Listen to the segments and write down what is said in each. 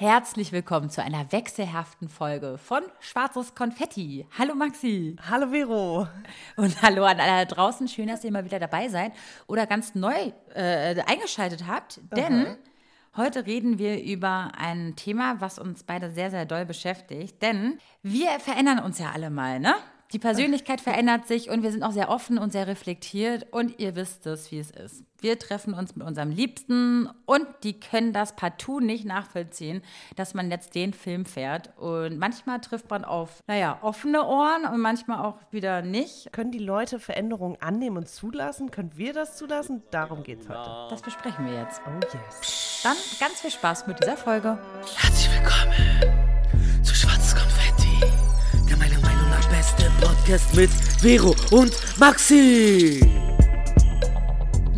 Herzlich willkommen zu einer wechselhaften Folge von Schwarzes Konfetti. Hallo Maxi. Hallo Vero. Und hallo an alle da draußen. Schön, dass ihr mal wieder dabei seid oder ganz neu äh, eingeschaltet habt. Denn Aha. heute reden wir über ein Thema, was uns beide sehr, sehr doll beschäftigt. Denn wir verändern uns ja alle mal, ne? Die Persönlichkeit verändert sich und wir sind auch sehr offen und sehr reflektiert und ihr wisst es, wie es ist. Wir treffen uns mit unserem Liebsten und die können das partout nicht nachvollziehen, dass man jetzt den Film fährt. Und manchmal trifft man auf, naja, offene Ohren und manchmal auch wieder nicht. Können die Leute Veränderungen annehmen und zulassen? Können wir das zulassen? Darum geht es heute. Das besprechen wir jetzt. Oh yes. Dann ganz viel Spaß mit dieser Folge. Herzlich willkommen Podcast mit Vero und Maxi.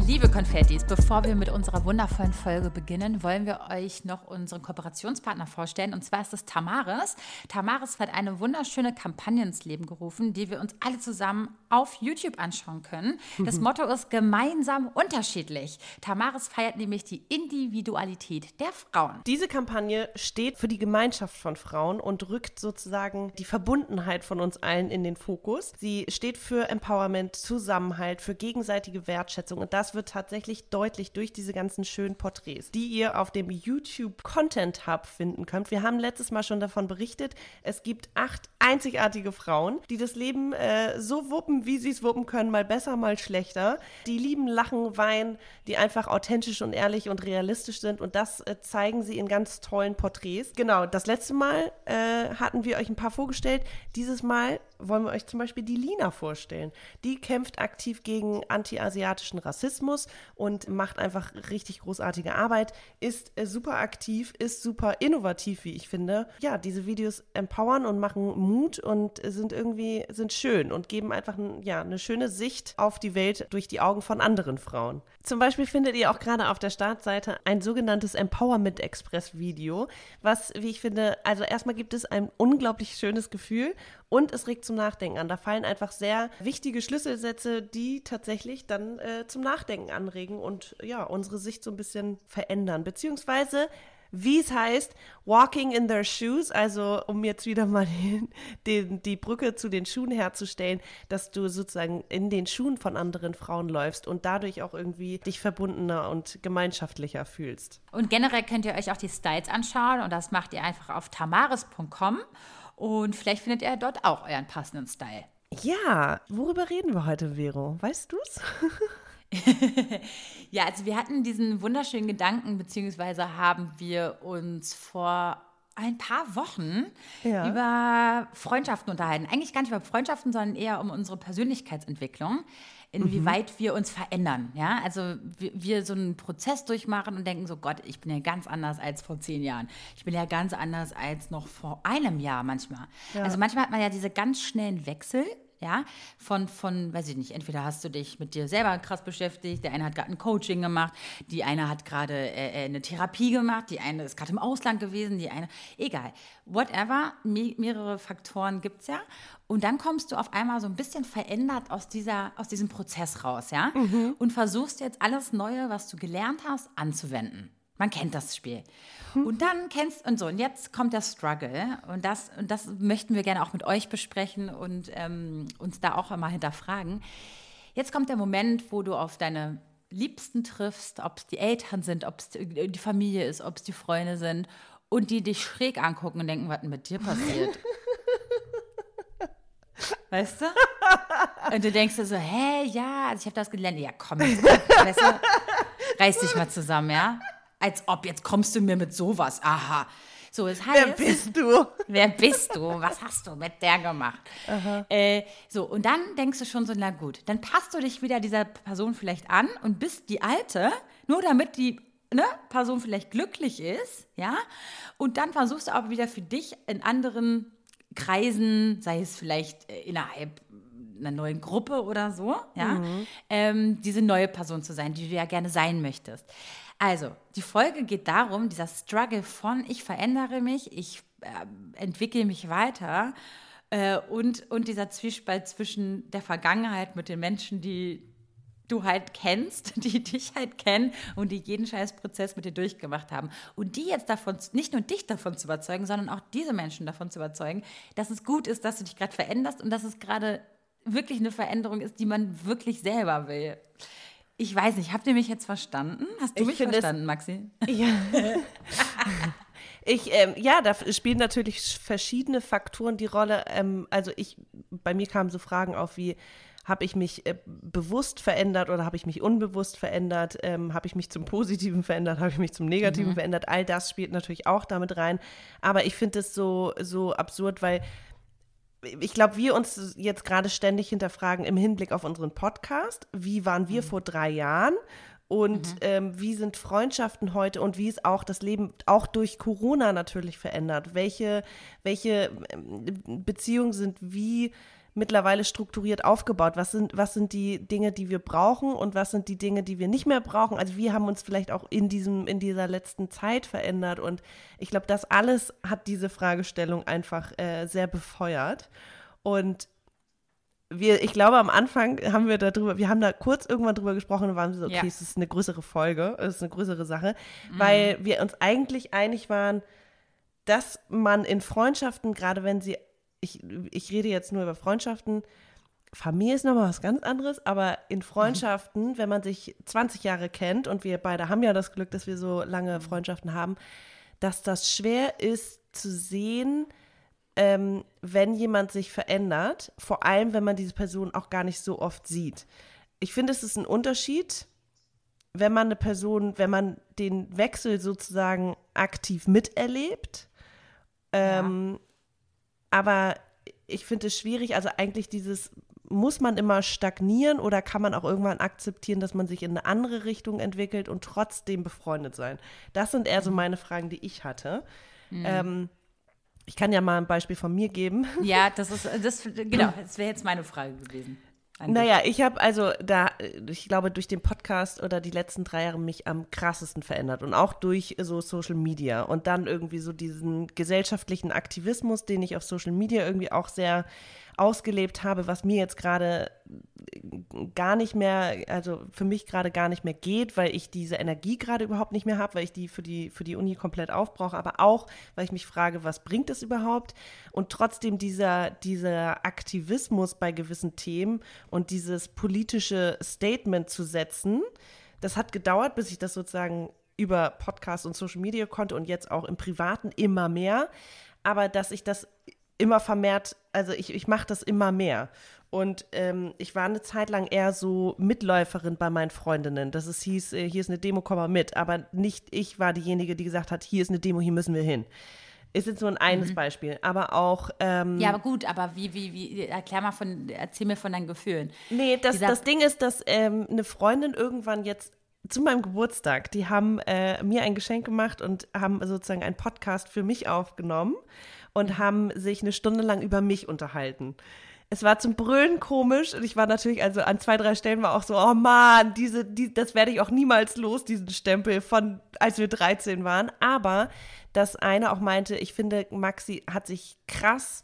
Liebe Konfettis, bevor wir mit unserer wundervollen Folge beginnen, wollen wir euch noch unseren Kooperationspartner vorstellen. Und zwar ist es Tamaris. Tamaris hat eine wunderschöne Kampagne ins Leben gerufen, die wir uns alle zusammen auf YouTube anschauen können. Das mhm. Motto ist gemeinsam unterschiedlich. Tamaris feiert nämlich die Individualität der Frauen. Diese Kampagne steht für die Gemeinschaft von Frauen und rückt sozusagen die Verbundenheit von uns allen in den Fokus. Sie steht für Empowerment, Zusammenhalt, für gegenseitige Wertschätzung und das wird tatsächlich deutlich durch diese ganzen schönen Porträts, die ihr auf dem YouTube Content Hub finden könnt. Wir haben letztes Mal schon davon berichtet, es gibt acht einzigartige Frauen, die das Leben äh, so wuppen, wie sie es wuppen können, mal besser, mal schlechter. Die lieben, lachen, weinen, die einfach authentisch und ehrlich und realistisch sind und das äh, zeigen sie in ganz tollen Porträts. Genau, das letzte Mal äh, hatten wir euch ein paar vorgestellt. Dieses Mal wollen wir euch zum Beispiel die Lina vorstellen. Die kämpft aktiv gegen anti-asiatischen Rassismus und macht einfach richtig großartige Arbeit, ist äh, super aktiv, ist super innovativ, wie ich finde. Ja, diese Videos empowern und machen Mut und sind irgendwie, sind schön und geben einfach ja, eine schöne Sicht auf die Welt durch die Augen von anderen Frauen. Zum Beispiel findet ihr auch gerade auf der Startseite ein sogenanntes Empowerment Express Video, was, wie ich finde, also erstmal gibt es ein unglaublich schönes Gefühl und es regt zum Nachdenken an. Da fallen einfach sehr wichtige Schlüsselsätze, die tatsächlich dann äh, zum Nachdenken anregen und ja, unsere Sicht so ein bisschen verändern. Beziehungsweise wie es heißt, walking in their shoes, also um jetzt wieder mal den, den, die Brücke zu den Schuhen herzustellen, dass du sozusagen in den Schuhen von anderen Frauen läufst und dadurch auch irgendwie dich verbundener und gemeinschaftlicher fühlst. Und generell könnt ihr euch auch die Styles anschauen und das macht ihr einfach auf tamaris.com und vielleicht findet ihr dort auch euren passenden Style. Ja, worüber reden wir heute, Vero? Weißt du's? ja, also wir hatten diesen wunderschönen Gedanken, beziehungsweise haben wir uns vor ein paar Wochen ja. über Freundschaften unterhalten. Eigentlich gar nicht über Freundschaften, sondern eher um unsere Persönlichkeitsentwicklung, inwieweit mhm. wir uns verändern. Ja, also wir, wir, so einen Prozess durchmachen und denken so, Gott, ich bin ja ganz anders als vor zehn Jahren. Ich bin ja ganz anders als noch vor einem Jahr manchmal. Ja. Also manchmal hat man ja diese ganz schnellen Wechsel ja, von, von, weiß ich nicht, entweder hast du dich mit dir selber krass beschäftigt, der eine hat gerade ein Coaching gemacht, die eine hat gerade äh, äh eine Therapie gemacht, die eine ist gerade im Ausland gewesen, die eine, egal, whatever, me mehrere Faktoren gibt es ja. Und dann kommst du auf einmal so ein bisschen verändert aus, dieser, aus diesem Prozess raus, ja, mhm. und versuchst jetzt alles Neue, was du gelernt hast, anzuwenden. Man kennt das Spiel. Hm. Und dann kennst und so, und jetzt kommt der Struggle. Und das, und das möchten wir gerne auch mit euch besprechen und ähm, uns da auch einmal hinterfragen. Jetzt kommt der Moment, wo du auf deine Liebsten triffst, ob es die Eltern sind, ob es die Familie ist, ob es die Freunde sind, und die dich schräg angucken und denken, was denn mit dir passiert? weißt du? Und du denkst dir so, hä, ja, also ich habe das gelernt. Ja, komm, jetzt, weißt du, reiß dich mal zusammen, ja? Als ob, jetzt kommst du mir mit sowas. Aha. So, das heißt, wer bist du? Wer bist du? Was hast du mit der gemacht? Äh, so, und dann denkst du schon so, na gut, dann passt du dich wieder dieser Person vielleicht an und bist die Alte, nur damit die ne, Person vielleicht glücklich ist, ja? Und dann versuchst du aber wieder für dich in anderen Kreisen, sei es vielleicht äh, innerhalb einer neuen Gruppe oder so, ja, mhm. ähm, diese neue Person zu sein, die du ja gerne sein möchtest. Also, die Folge geht darum, dieser Struggle von ich verändere mich, ich äh, entwickle mich weiter äh, und, und dieser Zwiespalt zwischen der Vergangenheit mit den Menschen, die du halt kennst, die dich halt kennen und die jeden Scheißprozess mit dir durchgemacht haben. Und die jetzt davon, nicht nur dich davon zu überzeugen, sondern auch diese Menschen davon zu überzeugen, dass es gut ist, dass du dich gerade veränderst und dass es gerade wirklich eine Veränderung ist, die man wirklich selber will. Ich weiß nicht, habt ihr mich jetzt verstanden? Hast du ich mich verstanden, Maxi? Ja. Ich, ähm, ja, da spielen natürlich verschiedene Faktoren die Rolle. Ähm, also ich, bei mir kamen so Fragen auf wie, habe ich mich äh, bewusst verändert oder habe ich mich unbewusst verändert? Ähm, habe ich mich zum Positiven verändert? Habe ich mich zum Negativen mhm. verändert? All das spielt natürlich auch damit rein. Aber ich finde es so, so absurd, weil ich glaube, wir uns jetzt gerade ständig hinterfragen im Hinblick auf unseren Podcast. Wie waren wir mhm. vor drei Jahren? Und mhm. ähm, wie sind Freundschaften heute und wie ist auch das Leben auch durch Corona natürlich verändert? Welche, welche ähm, Beziehungen sind wie mittlerweile strukturiert aufgebaut? Was sind, was sind die Dinge, die wir brauchen und was sind die Dinge, die wir nicht mehr brauchen? Also wir haben uns vielleicht auch in diesem, in dieser letzten Zeit verändert und ich glaube, das alles hat diese Fragestellung einfach äh, sehr befeuert. Und wir, ich glaube, am Anfang haben wir darüber, wir haben da kurz irgendwann drüber gesprochen und waren so, okay, ja. es ist eine größere Folge, es ist eine größere Sache, mhm. weil wir uns eigentlich einig waren, dass man in Freundschaften, gerade wenn sie, ich, ich rede jetzt nur über Freundschaften, Familie ist nochmal was ganz anderes, aber in mhm. Freundschaften, wenn man sich 20 Jahre kennt und wir beide haben ja das Glück, dass wir so lange mhm. Freundschaften haben, dass das schwer ist zu sehen, ähm, wenn jemand sich verändert, vor allem wenn man diese Person auch gar nicht so oft sieht. Ich finde, es ist ein Unterschied, wenn man eine Person, wenn man den Wechsel sozusagen aktiv miterlebt. Ähm, ja. Aber ich finde es schwierig, also eigentlich dieses, muss man immer stagnieren oder kann man auch irgendwann akzeptieren, dass man sich in eine andere Richtung entwickelt und trotzdem befreundet sein? Das sind eher so mhm. meine Fragen, die ich hatte. Mhm. Ähm, ich kann ja mal ein Beispiel von mir geben. Ja, das ist, das, genau, das wäre jetzt meine Frage gewesen. Naja, ich habe also da, ich glaube, durch den Podcast oder die letzten drei Jahre mich am krassesten verändert und auch durch so Social Media und dann irgendwie so diesen gesellschaftlichen Aktivismus, den ich auf Social Media irgendwie auch sehr ausgelebt habe, was mir jetzt gerade gar nicht mehr, also für mich gerade gar nicht mehr geht, weil ich diese Energie gerade überhaupt nicht mehr habe, weil ich die für die für die Uni komplett aufbrauche, aber auch, weil ich mich frage, was bringt es überhaupt? Und trotzdem dieser dieser Aktivismus bei gewissen Themen und dieses politische Statement zu setzen, das hat gedauert, bis ich das sozusagen über Podcast und Social Media konnte und jetzt auch im Privaten immer mehr. Aber dass ich das immer vermehrt, also ich, ich mache das immer mehr. Und ähm, ich war eine Zeit lang eher so Mitläuferin bei meinen Freundinnen. Dass es hieß, äh, hier ist eine Demo, komm mal mit. Aber nicht ich war diejenige, die gesagt hat, hier ist eine Demo, hier müssen wir hin. Ist jetzt nur ein eines mhm. Beispiel, aber auch. Ähm, ja, aber gut, aber wie, wie, wie, erklär mal von, erzähl mir von deinen Gefühlen. Nee, das, das Ding ist, dass ähm, eine Freundin irgendwann jetzt zu meinem Geburtstag, die haben äh, mir ein Geschenk gemacht und haben sozusagen einen Podcast für mich aufgenommen und haben sich eine Stunde lang über mich unterhalten. Es war zum Brüllen komisch und ich war natürlich, also an zwei, drei Stellen war auch so, oh Mann, diese, die, das werde ich auch niemals los, diesen Stempel von, als wir 13 waren. Aber dass einer auch meinte, ich finde, Maxi hat sich krass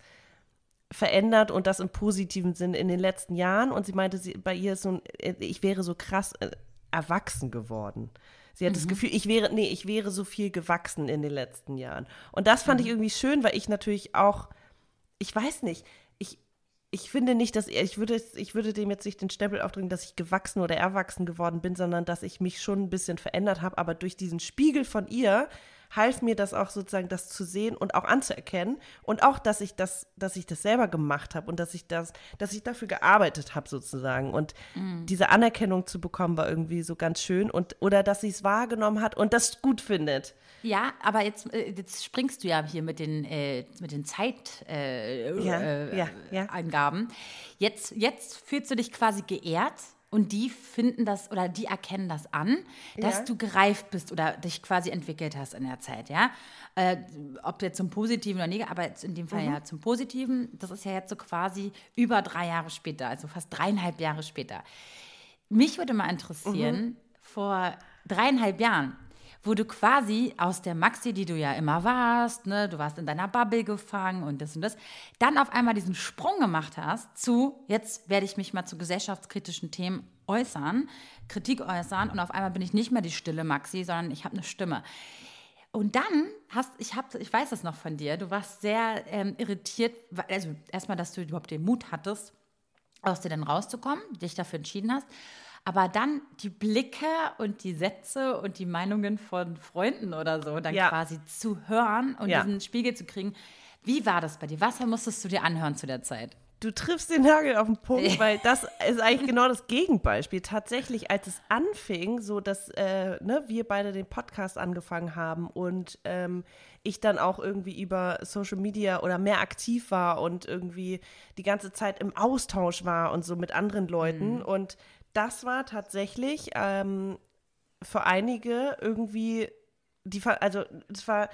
verändert und das im positiven Sinn in den letzten Jahren. Und sie meinte, sie, bei ihr ist so ein, ich wäre so krass äh, erwachsen geworden. Sie hat mhm. das Gefühl, ich wäre, nee, ich wäre so viel gewachsen in den letzten Jahren. Und das fand mhm. ich irgendwie schön, weil ich natürlich auch, ich weiß nicht, ich, ich finde nicht, dass er, ich würde, ich würde dem jetzt nicht den Stempel aufdrücken, dass ich gewachsen oder erwachsen geworden bin, sondern dass ich mich schon ein bisschen verändert habe. Aber durch diesen Spiegel von ihr half mir das auch sozusagen, das zu sehen und auch anzuerkennen und auch, dass ich das, dass ich das selber gemacht habe und dass ich das, dass ich dafür gearbeitet habe sozusagen und mhm. diese Anerkennung zu bekommen war irgendwie so ganz schön und oder dass sie es wahrgenommen hat und das gut findet. Ja, aber jetzt, äh, jetzt springst du ja hier mit den, äh, mit den Zeitangaben. Äh, ja, äh, ja, ja. Jetzt, jetzt fühlst du dich quasi geehrt und die finden das oder die erkennen das an, dass ja. du gereift bist oder dich quasi entwickelt hast in der Zeit, ja. Äh, ob jetzt zum Positiven oder Negativen, aber jetzt in dem Fall mhm. ja zum Positiven. Das ist ja jetzt so quasi über drei Jahre später, also fast dreieinhalb Jahre später. Mich würde mal interessieren, mhm. vor dreieinhalb Jahren, wo du quasi aus der Maxi, die du ja immer warst, ne, du warst in deiner Bubble gefangen und das und das, dann auf einmal diesen Sprung gemacht hast zu, jetzt werde ich mich mal zu gesellschaftskritischen Themen äußern, Kritik äußern und auf einmal bin ich nicht mehr die stille Maxi, sondern ich habe eine Stimme. Und dann hast, ich hab, ich weiß das noch von dir, du warst sehr ähm, irritiert, also erstmal, dass du überhaupt den Mut hattest, aus dir dann rauszukommen, dich dafür entschieden hast. Aber dann die Blicke und die Sätze und die Meinungen von Freunden oder so dann ja. quasi zu hören und ja. diesen Spiegel zu kriegen. Wie war das bei dir? Was musstest du dir anhören zu der Zeit? Du triffst den Nagel auf den Punkt, weil das ist eigentlich genau das Gegenbeispiel. Tatsächlich, als es anfing, so dass äh, ne, wir beide den Podcast angefangen haben und ähm, ich dann auch irgendwie über Social Media oder mehr aktiv war und irgendwie die ganze Zeit im Austausch war und so mit anderen Leuten. Mhm. Und das war tatsächlich ähm, für einige irgendwie, die, also das war,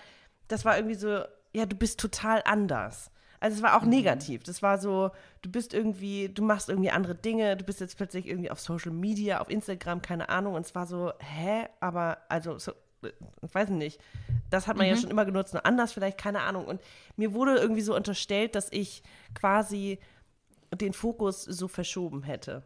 das war irgendwie so, ja, du bist total anders. Also es war auch mhm. negativ. Das war so, du bist irgendwie, du machst irgendwie andere Dinge, du bist jetzt plötzlich irgendwie auf Social Media, auf Instagram, keine Ahnung. Und es war so, hä? Aber also, so, ich weiß nicht. Das hat man mhm. ja schon immer genutzt, nur anders vielleicht, keine Ahnung. Und mir wurde irgendwie so unterstellt, dass ich quasi den Fokus so verschoben hätte.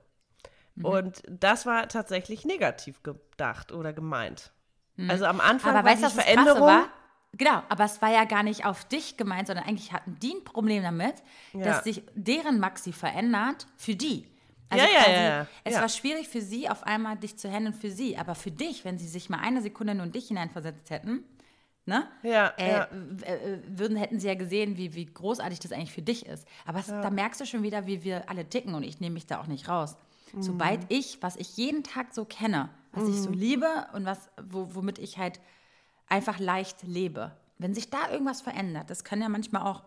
Mhm. Und das war tatsächlich negativ gedacht oder gemeint. Mhm. Also am Anfang Aber war weißt, die Veränderung. War? Genau, aber es war ja gar nicht auf dich gemeint, sondern eigentlich hatten die ein Problem damit, ja. dass sich deren Maxi verändert für die. Also ja, quasi, ja, ja, Es war schwierig für sie, auf einmal dich zu handeln für sie. Aber für dich, wenn sie sich mal eine Sekunde nur in dich hineinversetzt hätten, ne? Ja, äh, ja. Äh, würden, hätten sie ja gesehen, wie, wie großartig das eigentlich für dich ist. Aber es, da merkst du schon wieder, wie wir alle ticken und ich nehme mich da auch nicht raus. Mhm. Sobald ich, was ich jeden Tag so kenne, was mhm. ich so mhm. liebe und was, wo, womit ich halt einfach leicht lebe. Wenn sich da irgendwas verändert, das kann ja manchmal auch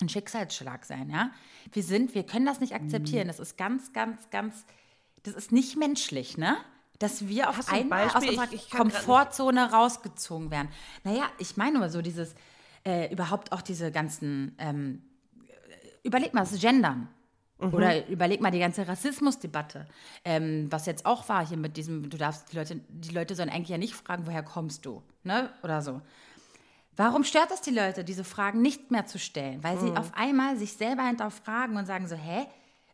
ein Schicksalsschlag sein, ja. Wir sind, wir können das nicht akzeptieren. Das ist ganz, ganz, ganz, das ist nicht menschlich, ne? Dass wir auf einmal aus unserer ich, ich Komfortzone rausgezogen werden. Naja, ich meine nur so dieses, äh, überhaupt auch diese ganzen, ähm, überleg mal, das Gendern. Mhm. Oder überleg mal die ganze Rassismusdebatte, ähm, was jetzt auch war hier mit diesem, du darfst die Leute, die Leute sollen eigentlich ja nicht fragen, woher kommst du, ne? Oder so. Warum stört das die Leute, diese Fragen nicht mehr zu stellen? Weil sie mhm. auf einmal sich selber hinterfragen und sagen so, hä?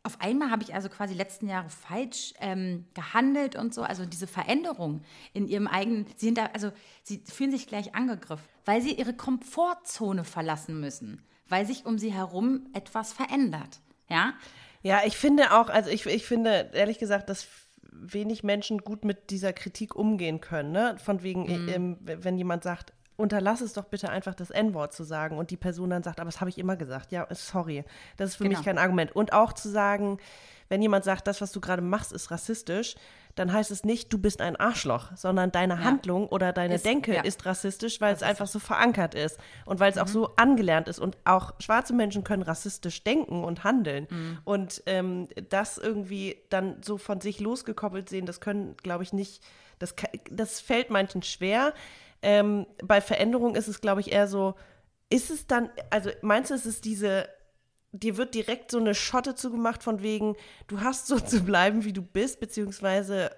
Auf einmal habe ich also quasi letzten Jahre falsch ähm, gehandelt und so. Also diese Veränderung in ihrem eigenen, sie sind da, also sie fühlen sich gleich angegriffen, weil sie ihre Komfortzone verlassen müssen, weil sich um sie herum etwas verändert. Ja? Ja, ich finde auch, also ich, ich finde ehrlich gesagt, dass wenig Menschen gut mit dieser Kritik umgehen können. Ne? Von wegen, mhm. ähm, wenn jemand sagt, unterlass es doch bitte einfach das N-Wort zu sagen und die Person dann sagt, aber das habe ich immer gesagt. Ja, sorry, das ist für genau. mich kein Argument. Und auch zu sagen, wenn jemand sagt, das, was du gerade machst, ist rassistisch, dann heißt es nicht, du bist ein Arschloch, sondern deine ja. Handlung oder deine ist, Denke ja. ist rassistisch, weil das es einfach so verankert ist und weil es mhm. auch so angelernt ist. Und auch schwarze Menschen können rassistisch denken und handeln. Mhm. Und ähm, das irgendwie dann so von sich losgekoppelt sehen, das können, glaube ich, nicht, das, das fällt manchen schwer. Ähm, bei Veränderung ist es, glaube ich, eher so, ist es dann, also meinst du, ist es diese dir wird direkt so eine Schotte zugemacht von wegen, du hast so zu bleiben, wie du bist, beziehungsweise.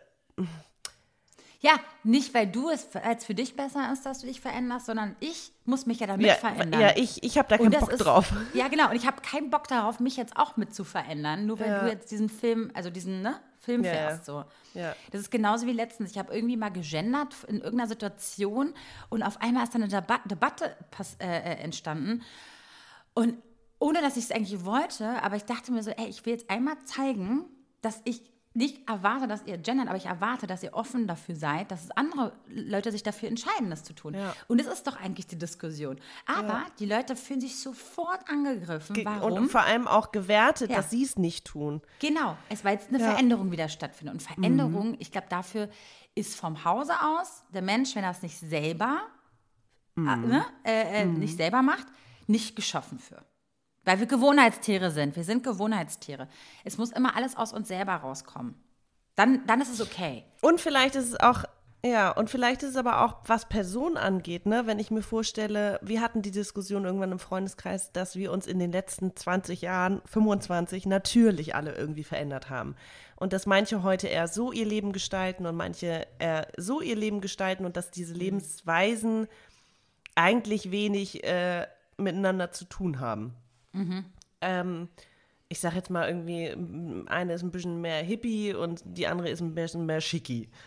Ja, nicht weil du es als für dich besser ist, dass du dich veränderst, sondern ich muss mich ja damit ja, verändern. Ja, ich, ich habe da keinen Bock ist, drauf. Ja, genau. Und ich habe keinen Bock darauf, mich jetzt auch mit zu verändern, nur weil ja. du jetzt diesen Film, also diesen ne, Film ja, fährst. So. Ja. Das ist genauso wie letztens. Ich habe irgendwie mal gegendert in irgendeiner Situation und auf einmal ist dann eine Debatte, Debatte äh, äh, entstanden. Und ohne dass ich es eigentlich wollte, aber ich dachte mir so, ey, ich will jetzt einmal zeigen, dass ich nicht erwarte, dass ihr gendert, aber ich erwarte, dass ihr offen dafür seid, dass es andere Leute sich dafür entscheiden, das zu tun. Ja. Und es ist doch eigentlich die Diskussion. Aber ja. die Leute fühlen sich sofort angegriffen. Warum? Und vor allem auch gewertet, ja. dass sie es nicht tun. Genau, es war jetzt eine Veränderung wieder stattfindet. Und Veränderung, mhm. ich glaube, dafür ist vom Hause aus der Mensch, wenn er es nicht selber, mhm. äh, ne, äh, äh mhm. nicht selber macht, nicht geschaffen für. Weil wir Gewohnheitstiere sind. Wir sind Gewohnheitstiere. Es muss immer alles aus uns selber rauskommen. Dann, dann ist es okay. Und vielleicht ist es auch Ja, und vielleicht ist es aber auch, was Person angeht, ne? Wenn ich mir vorstelle, wir hatten die Diskussion irgendwann im Freundeskreis, dass wir uns in den letzten 20 Jahren, 25 natürlich alle irgendwie verändert haben. Und dass manche heute eher so ihr Leben gestalten und manche eher so ihr Leben gestalten und dass diese Lebensweisen eigentlich wenig äh, miteinander zu tun haben. Mhm. Ähm, ich sag jetzt mal irgendwie, eine ist ein bisschen mehr Hippie und die andere ist ein bisschen mehr Schicki.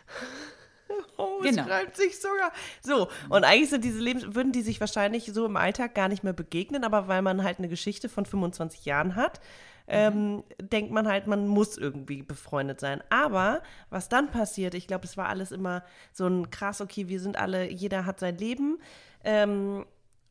Oh, es genau. sich sogar. So, und eigentlich sind diese Lebens würden die sich wahrscheinlich so im Alltag gar nicht mehr begegnen, aber weil man halt eine Geschichte von 25 Jahren hat, ähm, denkt man halt, man muss irgendwie befreundet sein. Aber was dann passiert, ich glaube, es war alles immer so ein krass, okay, wir sind alle, jeder hat sein Leben. Ähm,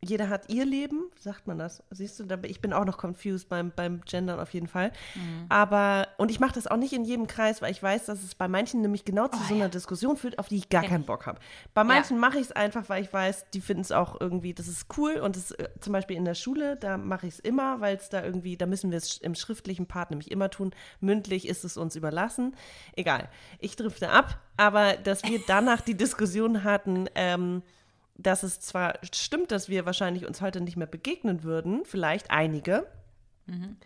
jeder hat ihr Leben, sagt man das. Siehst du, ich bin auch noch confused beim, beim Gendern auf jeden Fall. Mhm. Aber, und ich mache das auch nicht in jedem Kreis, weil ich weiß, dass es bei manchen nämlich genau zu oh, so einer ja. Diskussion führt, auf die ich gar ja. keinen Bock habe. Bei manchen ja. mache ich es einfach, weil ich weiß, die finden es auch irgendwie, das ist cool. Und das, äh, zum Beispiel in der Schule, da mache ich es immer, weil es da irgendwie, da müssen wir es im schriftlichen Part nämlich immer tun. Mündlich ist es uns überlassen. Egal. Ich drifte ab, aber dass wir danach die Diskussion hatten, ähm, dass es zwar stimmt, dass wir wahrscheinlich uns heute nicht mehr begegnen würden, vielleicht einige, mhm.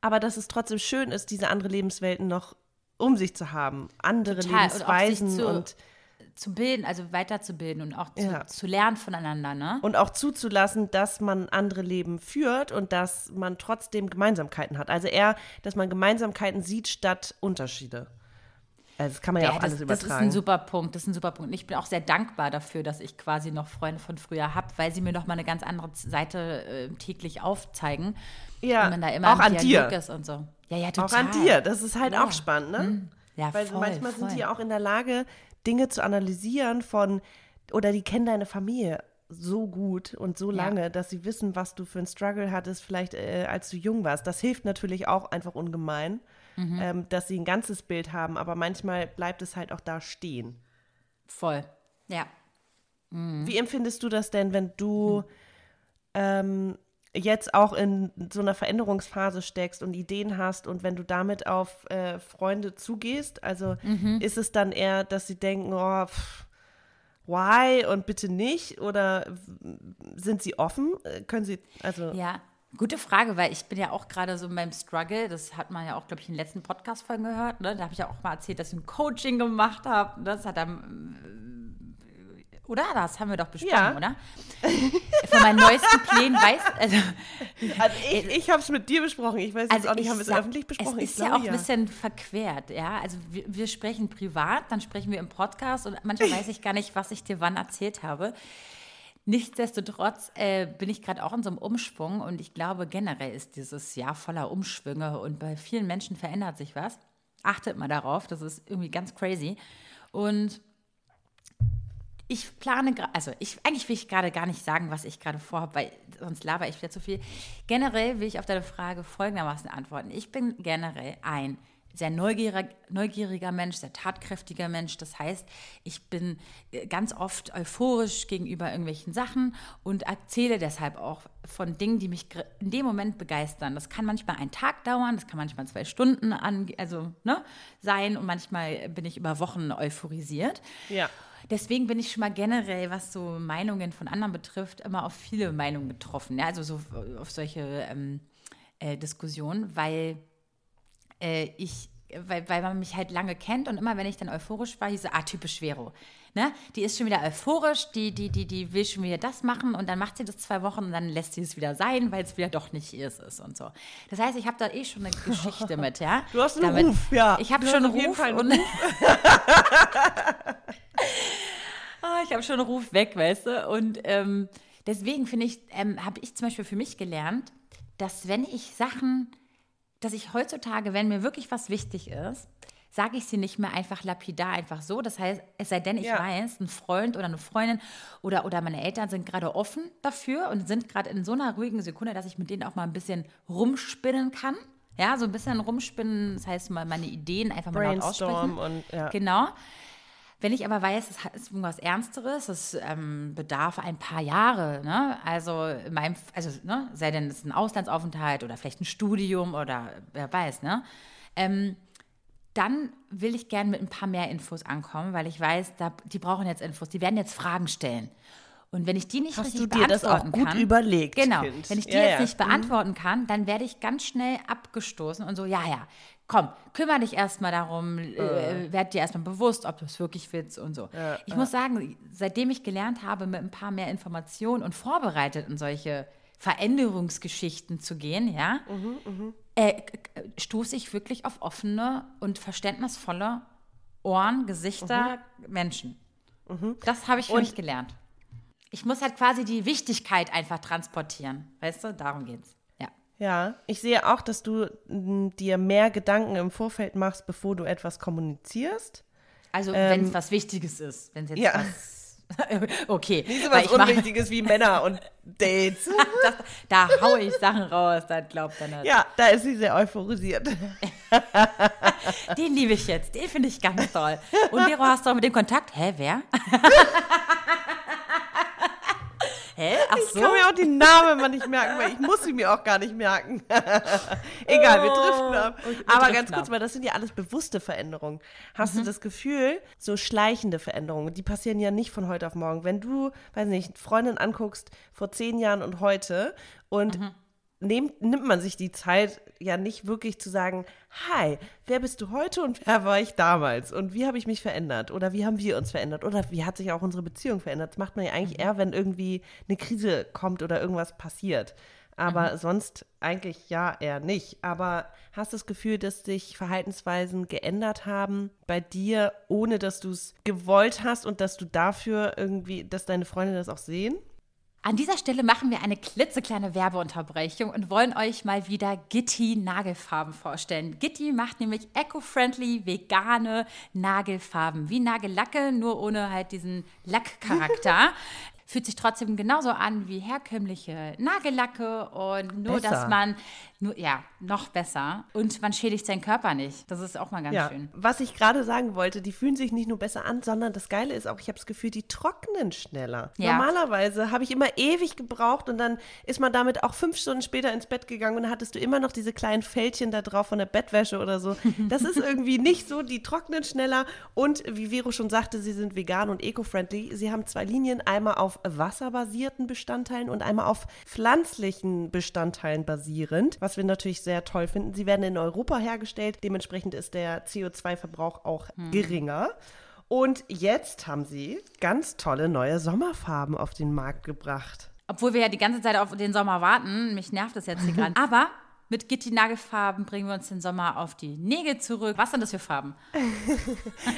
aber dass es trotzdem schön ist, diese andere Lebenswelten noch um sich zu haben, andere Total. Lebensweisen und, zu, und zu bilden, also weiterzubilden und auch zu, ja. zu, lernen voneinander, ne? Und auch zuzulassen, dass man andere Leben führt und dass man trotzdem Gemeinsamkeiten hat. Also eher, dass man Gemeinsamkeiten sieht statt Unterschiede. Also das kann man ja, ja auch das, alles übertragen. Das ist ein super Punkt, das ist ein super Punkt. Und ich bin auch sehr dankbar dafür, dass ich quasi noch Freunde von früher habe, weil sie mir noch mal eine ganz andere Seite äh, täglich aufzeigen. Ja, und man da immer auch an dir. Ist und so. Ja, ja, total. Auch an dir, das ist halt ja. auch spannend, ne? Hm. Ja, Weil voll, manchmal voll. sind die auch in der Lage, Dinge zu analysieren von, oder die kennen deine Familie so gut und so lange, ja. dass sie wissen, was du für einen Struggle hattest, vielleicht äh, als du jung warst. Das hilft natürlich auch einfach ungemein mhm. ähm, dass sie ein ganzes Bild haben, aber manchmal bleibt es halt auch da stehen. Voll, ja. Mhm. Wie empfindest du das denn, wenn du mhm. ähm, jetzt auch in so einer Veränderungsphase steckst und Ideen hast und wenn du damit auf äh, Freunde zugehst? Also mhm. ist es dann eher, dass sie denken, oh, pff, why und bitte nicht? Oder sind sie offen? Äh, können sie, also. Ja, Gute Frage, weil ich bin ja auch gerade so in meinem Struggle. Das hat man ja auch, glaube ich, in den letzten Podcast-Folgen gehört. Ne? Da habe ich ja auch mal erzählt, dass ich ein Coaching gemacht habe. Das hat dann. Äh, oder? Das haben wir doch besprochen, ja. oder? Von meinen neuesten Plänen weiß. Also, also ich, ich habe es mit dir besprochen. Ich weiß also auch nicht, haben wir es öffentlich besprochen? Es ist ja auch ein bisschen verquert, ja. Also wir, wir sprechen privat, dann sprechen wir im Podcast und manchmal weiß ich gar nicht, was ich dir wann erzählt habe. Nichtsdestotrotz äh, bin ich gerade auch in so einem Umschwung und ich glaube, generell ist dieses Jahr voller Umschwünge und bei vielen Menschen verändert sich was. Achtet mal darauf, das ist irgendwie ganz crazy. Und ich plane also ich, eigentlich will ich gerade gar nicht sagen, was ich gerade vorhabe, weil sonst laber ich wieder zu viel. Generell will ich auf deine Frage folgendermaßen antworten. Ich bin generell ein sehr neugieriger, neugieriger Mensch, sehr tatkräftiger Mensch. Das heißt, ich bin äh, ganz oft euphorisch gegenüber irgendwelchen Sachen und erzähle deshalb auch von Dingen, die mich in dem Moment begeistern. Das kann manchmal einen Tag dauern, das kann manchmal zwei Stunden an, also, ne, sein und manchmal bin ich über Wochen euphorisiert. Ja. Deswegen bin ich schon mal generell, was so Meinungen von anderen betrifft, immer auf viele Meinungen getroffen. Ja? Also so auf solche ähm, äh, Diskussionen, weil äh, ich, weil, weil man mich halt lange kennt und immer, wenn ich dann euphorisch war, hieß es, ah, typisch Vero. Ne? Die ist schon wieder euphorisch, die, die, die, die will schon wieder das machen und dann macht sie das zwei Wochen und dann lässt sie es wieder sein, weil es wieder doch nicht ihrs ist und so. Das heißt, ich habe da eh schon eine Geschichte mit, ja. Du hast einen Damit, Ruf, ja. Ich habe schon einen Ruf und oh, ich habe schon einen Ruf weg, weißt du. Und ähm, deswegen finde ich, ähm, habe ich zum Beispiel für mich gelernt, dass wenn ich Sachen dass ich heutzutage, wenn mir wirklich was wichtig ist, sage ich sie nicht mehr einfach lapidar, einfach so. Das heißt, es sei denn, ich ja. weiß, ein Freund oder eine Freundin oder, oder meine Eltern sind gerade offen dafür und sind gerade in so einer ruhigen Sekunde, dass ich mit denen auch mal ein bisschen rumspinnen kann. Ja, so ein bisschen rumspinnen, das heißt mal meine Ideen einfach mal laut aussprechen. Und, ja. Genau. Wenn ich aber weiß, es ist irgendwas Ernsteres, es ähm, bedarf ein paar Jahre, ne? also in meinem, also ne? sei denn, es ist ein Auslandsaufenthalt oder vielleicht ein Studium oder wer weiß, ne? Ähm, dann will ich gerne mit ein paar mehr Infos ankommen, weil ich weiß, da, die brauchen jetzt Infos, die werden jetzt Fragen stellen. Und wenn ich die nicht Hast richtig du dir das beantworten auch gut kann, überlegt, genau, Kind? wenn ich die Ja, jetzt ja. nicht beantworten kann, dann werde ich ganz schnell abgestoßen und so, ja, ja, komm, kümmere dich erstmal darum, äh, werd dir erstmal bewusst, ob du es wirklich willst und so. ich muss sagen, seitdem ich gelernt habe, mit ein paar mehr Informationen und vorbereitet in solche Veränderungsgeschichten zu gehen, ja, Mhm, äh, k- stoße ich wirklich auf offene und verständnisvolle Ohren, Gesichter, Menschen. Das habe ich für Und- mich gelernt. Ich muss halt quasi die Wichtigkeit einfach transportieren. Weißt du, darum geht's. Ja. Ich sehe auch, dass du m, dir mehr Gedanken im Vorfeld machst, bevor du etwas kommunizierst. Also, wenn es was Wichtiges ist. Wenn es jetzt ja. was. okay. Nicht so was ich mach- Unwichtiges wie Männer und Dates. das, da haue ich Sachen raus, das glaubt er nicht. Ja, da ist sie sehr euphorisiert. Den liebe ich jetzt. Den finde ich ganz toll. Und Vero, hast du auch mit dem Kontakt? Hä, wer? Hä? Ach Ich so. kann mir auch die Namen immer nicht merken, weil ich muss sie mir auch gar nicht merken. Egal, wir driften ab. Oh, wir Aber driften ganz kurz, ab. Mhm. weil das sind ja alles bewusste Veränderungen. Hast du das Gefühl, so schleichende Veränderungen, die passieren ja nicht von heute auf morgen. Wenn du, weiß nicht, Freundin anguckst vor zehn Jahren und heute und Mhm. Nehmt, nimmt man sich die Zeit ja nicht wirklich zu sagen, hi, wer bist du heute und wer war ich damals und wie habe ich mich verändert oder wie haben wir uns verändert oder wie hat sich auch unsere Beziehung verändert. Das macht man ja eigentlich eher, wenn irgendwie eine Krise kommt oder irgendwas passiert. Aber sonst eigentlich ja eher nicht. Aber hast du das Gefühl, dass sich Verhaltensweisen geändert haben bei dir, ohne dass du es gewollt hast und dass du dafür irgendwie, dass deine Freunde das auch sehen? An dieser Stelle machen wir eine klitzekleine Werbeunterbrechung und wollen euch mal wieder Gitti Nagelfarben vorstellen. Gitti macht nämlich eco-friendly, vegane Nagelfarben, wie Nagellacke, nur ohne halt diesen Lackcharakter. Fühlt sich trotzdem genauso an wie herkömmliche Nagellacke und nur, Besser. dass man, nur, ja, noch besser. Und man schädigt seinen Körper nicht. Das ist auch mal ganz Ja, schön. was ich gerade sagen wollte, die fühlen sich nicht nur besser an, sondern das Geile ist auch, ich habe das Gefühl, die trocknen schneller. Ja. Normalerweise habe ich immer ewig gebraucht und dann ist man damit auch fünf Stunden später ins Bett gegangen und dann hattest du immer noch diese kleinen Fältchen da drauf von der Bettwäsche oder so. Das ist irgendwie nicht so, die trocknen schneller und wie Vero schon sagte, sie sind vegan und eco-friendly. Sie haben zwei Linien, einmal auf wasserbasierten Bestandteilen und einmal auf pflanzlichen Bestandteilen basierend, was wir natürlich sehr toll finden. Sie werden in Europa hergestellt, dementsprechend ist der CO2-Verbrauch auch geringer. Und jetzt haben sie ganz tolle neue Sommerfarben auf den Markt gebracht. Obwohl wir ja die ganze Zeit auf den Sommer warten. Mich nervt das jetzt hier gerade. Aber mit Gitti Nagelfarben bringen wir uns den Sommer auf die Nägel zurück. Was sind das für Farben?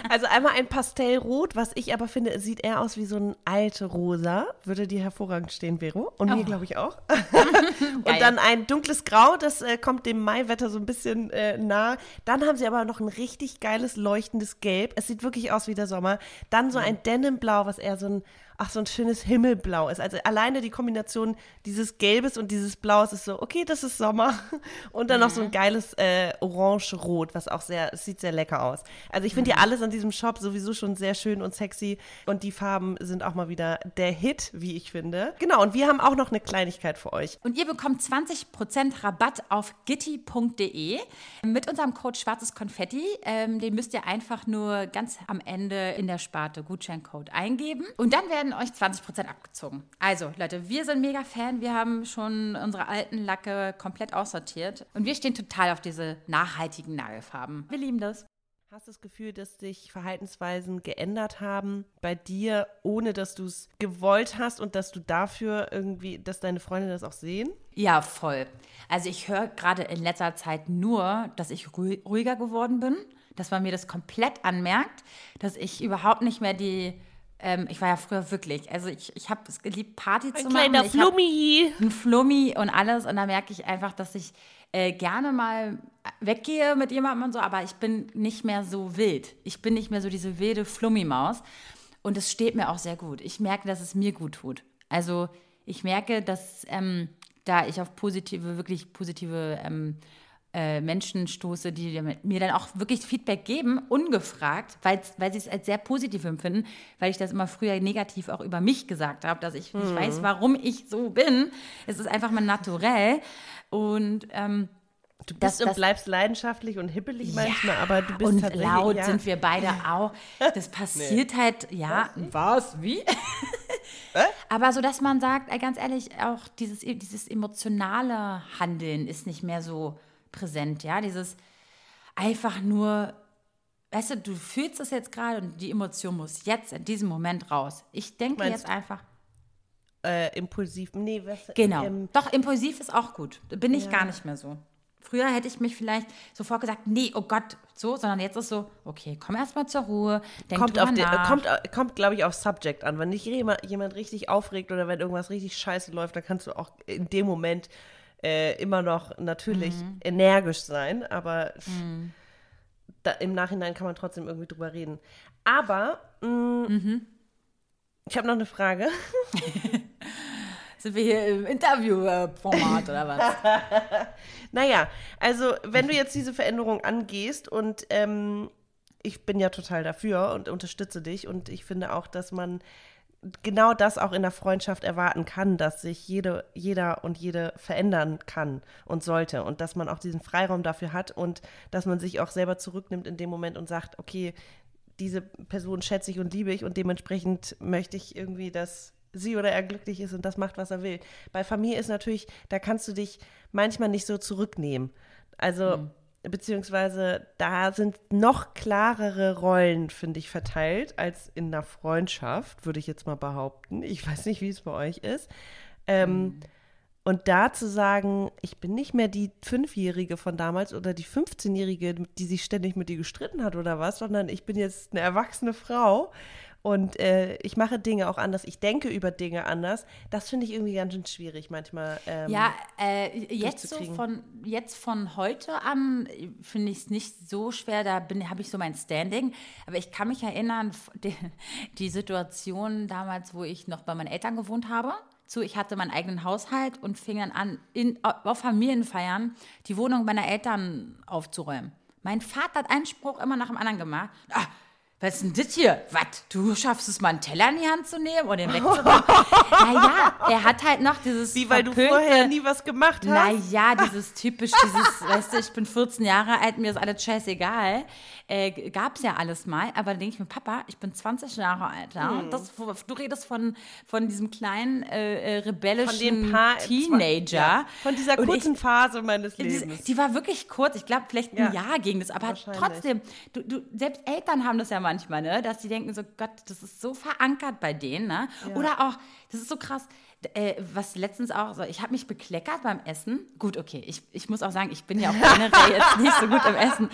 Also einmal ein Pastellrot, was ich aber finde, es sieht eher aus wie so ein alte Rosa. Würde dir hervorragend stehen, Vero. Und mir, Oh. glaube ich, auch. Und dann ein dunkles Grau, das äh, kommt dem Maiwetter so ein bisschen äh, nah. Dann haben sie aber noch ein richtig geiles, leuchtendes Gelb. Es sieht wirklich aus wie der Sommer. Dann so ein Denimblau, was eher so ein, ach, so ein schönes Himmelblau ist. Also alleine die Kombination dieses Gelbes und dieses Blaus ist so, okay, das ist Sommer. Und dann noch so ein geiles äh, Orange-Rot, was auch sehr, es sieht sehr lecker aus. Also ich finde ja alles an diesem Shop sowieso schon sehr schön und sexy. Und die Farben sind auch mal wieder der Hit, wie ich finde. Genau, und wir haben auch noch eine Kleinigkeit für euch. Und ihr bekommt 20% Rabatt auf gitti.de mit unserem Code Schwarzes Konfetti. Ähm, den müsst ihr einfach nur ganz am Ende in der Sparte Gutscheincode eingeben. Und dann werden euch 20% abgezogen. Also, Leute, wir sind mega Fan. Wir haben schon unsere alten Lacke komplett aussortiert. Und wir stehen total auf diese nachhaltigen Nagelfarben. Wir lieben das. Hast du das Gefühl, dass sich Verhaltensweisen geändert haben bei dir, ohne dass du es gewollt hast und dass du dafür irgendwie, dass deine Freunde das auch sehen? Ja, voll. Also ich höre gerade in letzter Zeit nur, dass ich ruhi- ruhiger geworden bin, dass man mir das komplett anmerkt, dass ich überhaupt nicht mehr die, ähm, ich war ja früher wirklich, also ich, ich habe es geliebt, Party zu machen. Ich hab Flummi. Ein Flummi und alles und da merke ich einfach, dass ich äh, gerne mal weggehe mit jemandem und so, aber ich bin nicht mehr so wild. Ich bin nicht mehr so diese wilde Flummi-Maus und es steht mir auch sehr gut. Ich merke, dass es mir gut tut. Also ich merke, dass ähm, da ich auf positive, wirklich positive ähm, äh, Menschen stoße, die mir dann auch wirklich Feedback geben, ungefragt, weil, weil sie es als sehr positiv empfinden, weil ich das immer früher negativ auch über mich gesagt habe, dass ich nicht weiß, warum ich so bin. Es ist einfach mal naturell. Und ähm, Du bist das, und bleibst leidenschaftlich und hippelig ja, manchmal, aber du bist und tatsächlich... laut ja. sind wir beide auch. Das passiert nee. halt, ja. Was? Wie? aber so, dass man sagt, ganz ehrlich, auch dieses, dieses emotionale Handeln ist nicht mehr so präsent, ja. Dieses einfach nur, weißt du, du fühlst es jetzt gerade und die Emotion muss jetzt in diesem Moment raus. Ich denke Meinst jetzt einfach äh, impulsiv. Nee, was? Genau. Ähm, Doch, impulsiv ist auch gut. Bin ich ja. gar nicht mehr so. Früher hätte ich mich vielleicht sofort gesagt, nee, oh Gott, so, sondern jetzt ist so, okay, komm erstmal zur Ruhe, denk kommt auf die, nach. Kommt, kommt glaube ich, aufs Subject an. Wenn dich jemand, jemand richtig aufregt oder wenn irgendwas richtig scheiße läuft, dann kannst du auch in dem Moment äh, immer noch natürlich mhm. energisch sein, aber mhm. da, im Nachhinein kann man trotzdem irgendwie drüber reden. Aber mh, mm, mhm. ich habe noch eine Frage. Sind wir hier im Interviewformat oder was? naja, also wenn du jetzt diese Veränderung angehst und ähm, ich bin ja total dafür und unterstütze dich und ich finde auch, dass man genau das auch in der Freundschaft erwarten kann, dass sich jede, jeder und jede verändern kann und sollte und dass man auch diesen Freiraum dafür hat und dass man sich auch selber zurücknimmt in dem Moment und sagt, okay, diese Person schätze ich und liebe ich und dementsprechend möchte ich irgendwie, dass sie oder er glücklich ist und das macht, was er will. Bei Familie ist natürlich, da kannst du dich manchmal nicht so zurücknehmen. Also, mhm. Beziehungsweise da sind noch klarere Rollen, finde ich, verteilt als in einer Freundschaft, würde ich jetzt mal behaupten. Ich weiß nicht, wie es bei euch ist. Ähm, mhm. Und da zu sagen, ich bin nicht mehr die Fünfjährige von damals oder die 15-Jährige, die sich ständig mit dir gestritten hat oder was, sondern ich bin jetzt eine erwachsene Frau und äh, ich mache Dinge auch anders, ich denke über Dinge anders. Das finde ich irgendwie ganz schön schwierig manchmal. Ähm, ja, äh, jetzt so von jetzt von heute an finde ich es nicht so schwer. Da habe ich so mein Standing. Aber ich kann mich erinnern, die, die Situation damals, wo ich noch bei meinen Eltern gewohnt habe zu, ich hatte meinen eigenen Haushalt und fing dann an, in, auf Familienfeiern die Wohnung meiner Eltern aufzuräumen. Mein Vater hat einen Spruch immer nach dem anderen gemacht. Ah, was ist denn das hier? Was? Du schaffst es mal einen Teller in die Hand zu nehmen und den wegzubauen? naja, er hat halt noch dieses. Wie, weil du vorher nie was gemacht hast? Naja, dieses typisch, dieses, weißt du, ich bin 14 Jahre alt, mir ist alles scheißegal. Äh, Gab es ja alles mal, aber dann denke ich mir, Papa, ich bin 20 Jahre alt. Ja? Hm. Das, du redest von, von diesem kleinen äh, äh rebellischen paar, Teenager. Ja, von dieser kurzen ich, Phase meines Lebens. Die war wirklich kurz, ich glaube, vielleicht ein ja. Jahr ging das, aber trotzdem, du, du, selbst Eltern haben das ja manchmal, ne? dass die denken so, Gott, das ist so verankert bei denen. Ne? Oder auch, das ist so krass, äh, was letztens auch so, ich habe mich bekleckert beim Essen. Gut, okay, ich, ich muss auch sagen, ich bin ja auch generell jetzt nicht so gut im Essen.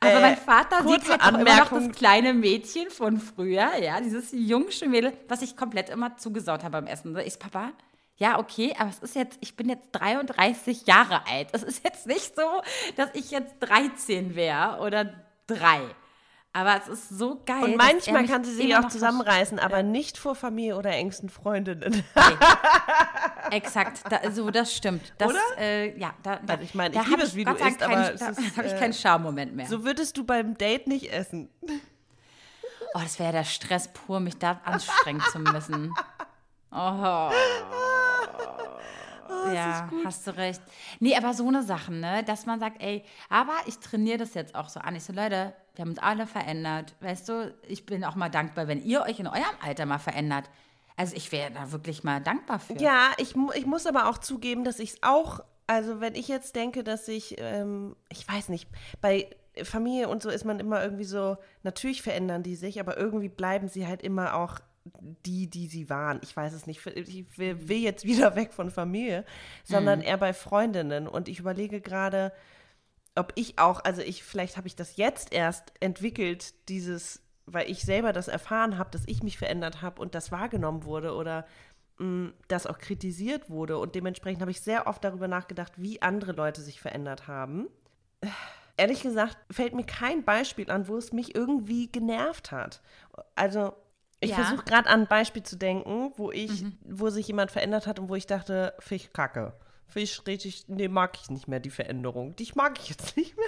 Aber äh, mein Vater sieht halt auch immer noch das kleine Mädchen von früher, ja, dieses jungsche Mädel, was ich komplett immer zugesaut habe beim Essen. Ich, Papa, ja, okay, aber es ist jetzt, ich bin jetzt 33 Jahre alt. Es ist jetzt nicht so, dass ich jetzt 13 wäre oder drei. Aber es ist so geil. Und manchmal kann sie sich auch zusammenreißen, aber nicht vor Familie oder engsten Freundinnen. Nee. Exakt, da, so das stimmt. Das, oder? Äh, ja, da, da, also ich meine, ich liebe es, wie du isst, kein, aber da habe ich keinen Charmoment mehr. So würdest du beim Date nicht essen. Oh, das wäre der Stress pur, mich da anstrengen zu müssen. Oh. Oh, ja, hast du recht. Nee, aber so eine Sachen, ne, dass man sagt, ey, aber ich trainiere das jetzt auch so an. Ich so, Leute, wir haben uns alle verändert. Weißt du, ich bin auch mal dankbar, wenn ihr euch in eurem Alter mal verändert. Also ich wäre da wirklich mal dankbar für. Ja, ich, ich muss aber auch zugeben, dass ich es auch, also wenn ich jetzt denke, dass ich, ähm, ich weiß nicht, bei Familie und so ist man immer irgendwie so, natürlich verändern die sich, aber irgendwie bleiben sie halt immer auch die, die sie waren. Ich weiß es nicht. Ich will, will jetzt wieder weg von Familie, sondern mhm. eher bei Freundinnen. Und ich überlege gerade, ob ich auch, also ich, vielleicht habe ich das jetzt erst entwickelt, dieses, weil ich selber das erfahren habe, dass ich mich verändert habe und das wahrgenommen wurde oder mh, mm, das auch kritisiert wurde. Und dementsprechend habe ich sehr oft darüber nachgedacht, wie andere Leute sich verändert haben. Ehrlich gesagt, fällt mir kein Beispiel an, wo es mich irgendwie genervt hat. Also ich ja. versuche gerade an ein Beispiel zu denken, wo ich, mhm. wo sich jemand verändert hat und wo ich dachte, Fisch kacke. Fisch richtig, nee, mag ich nicht mehr, die Veränderung. Dich mag ich jetzt nicht mehr.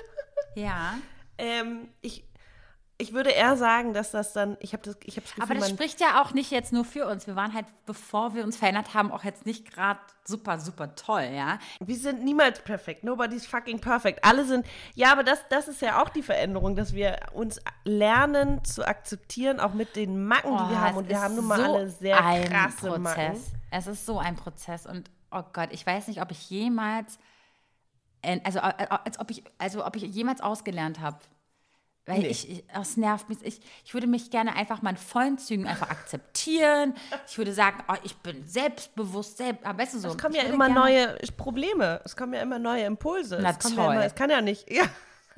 Ja. ähm, ich, ich würde eher sagen, dass das dann, ich habe das, ich habe das Aber das spricht ja auch nicht jetzt nur für uns. Wir waren halt, bevor wir uns verändert haben, auch jetzt nicht gerade super, super toll, ja. Wir sind niemals perfekt. Nobody's fucking perfect. Alle sind, ja, aber das, das ist ja auch die Veränderung, dass wir uns lernen zu akzeptieren, auch mit den Macken, oh, die wir haben. Und wir haben nun mal so alle sehr krasse Prozess. Macken. Es ist so ein Prozess und oh Gott, ich weiß nicht, ob ich jemals, also als ob ich, also ob ich jemals ausgelernt habe weil nee. ich, ich, das nervt mich. Ich, ich würde mich gerne einfach mal in vollen Zügen einfach akzeptieren. Ich würde sagen, oh, ich bin selbstbewusst, selbst, aber weißt du so. Es kommen ja immer neue Probleme. Es kommen ja immer neue Impulse. Na es toll. Ja immer, es kann ja nicht.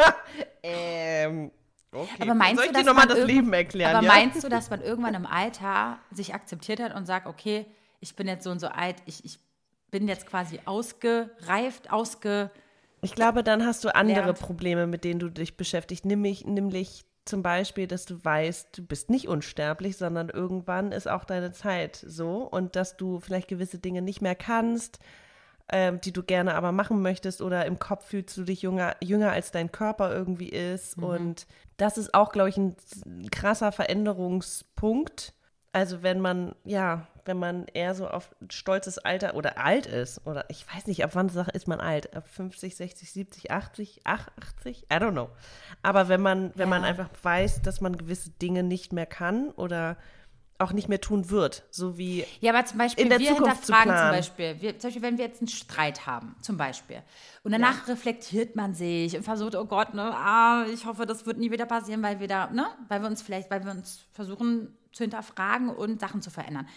Ja. ähm, okay. Aber meinst Soll ich du, dir nochmal das Leben erklären? Aber ja? meinst du, dass man irgendwann im Alter sich akzeptiert hat und sagt, okay, ich bin jetzt so und so alt, ich, ich bin jetzt quasi ausgereift, ausge ich glaube, dann hast du andere lernt. Probleme, mit denen du dich beschäftigst, nämlich, nämlich zum Beispiel, dass du weißt, du bist nicht unsterblich, sondern irgendwann ist auch deine Zeit so und dass du vielleicht gewisse Dinge nicht mehr kannst, ähm, die du gerne aber machen möchtest oder im Kopf fühlst du dich jünger, jünger als dein Körper irgendwie ist mhm. und das ist auch, glaube ich, ein krasser Veränderungspunkt. Also wenn man, ja, wenn man eher so auf stolzes Alter oder alt ist, oder ich weiß nicht, ab wann ist man alt? Ab 50, 60, 70, 80, 80? I don't know. Aber wenn man, wenn ja. man einfach weiß, dass man gewisse Dinge nicht mehr kann oder auch nicht mehr tun wird, so wie ja, aber zum Beispiel in der wir Zukunft hinterfragen zum Beispiel, wir, zum Beispiel, wenn wir jetzt einen Streit haben, zum Beispiel, und danach ja. reflektiert man sich und versucht, oh Gott, ne, ah, ich hoffe, das wird nie wieder passieren, weil wir da, ne, weil wir uns vielleicht, weil wir uns versuchen zu hinterfragen und Sachen zu verändern.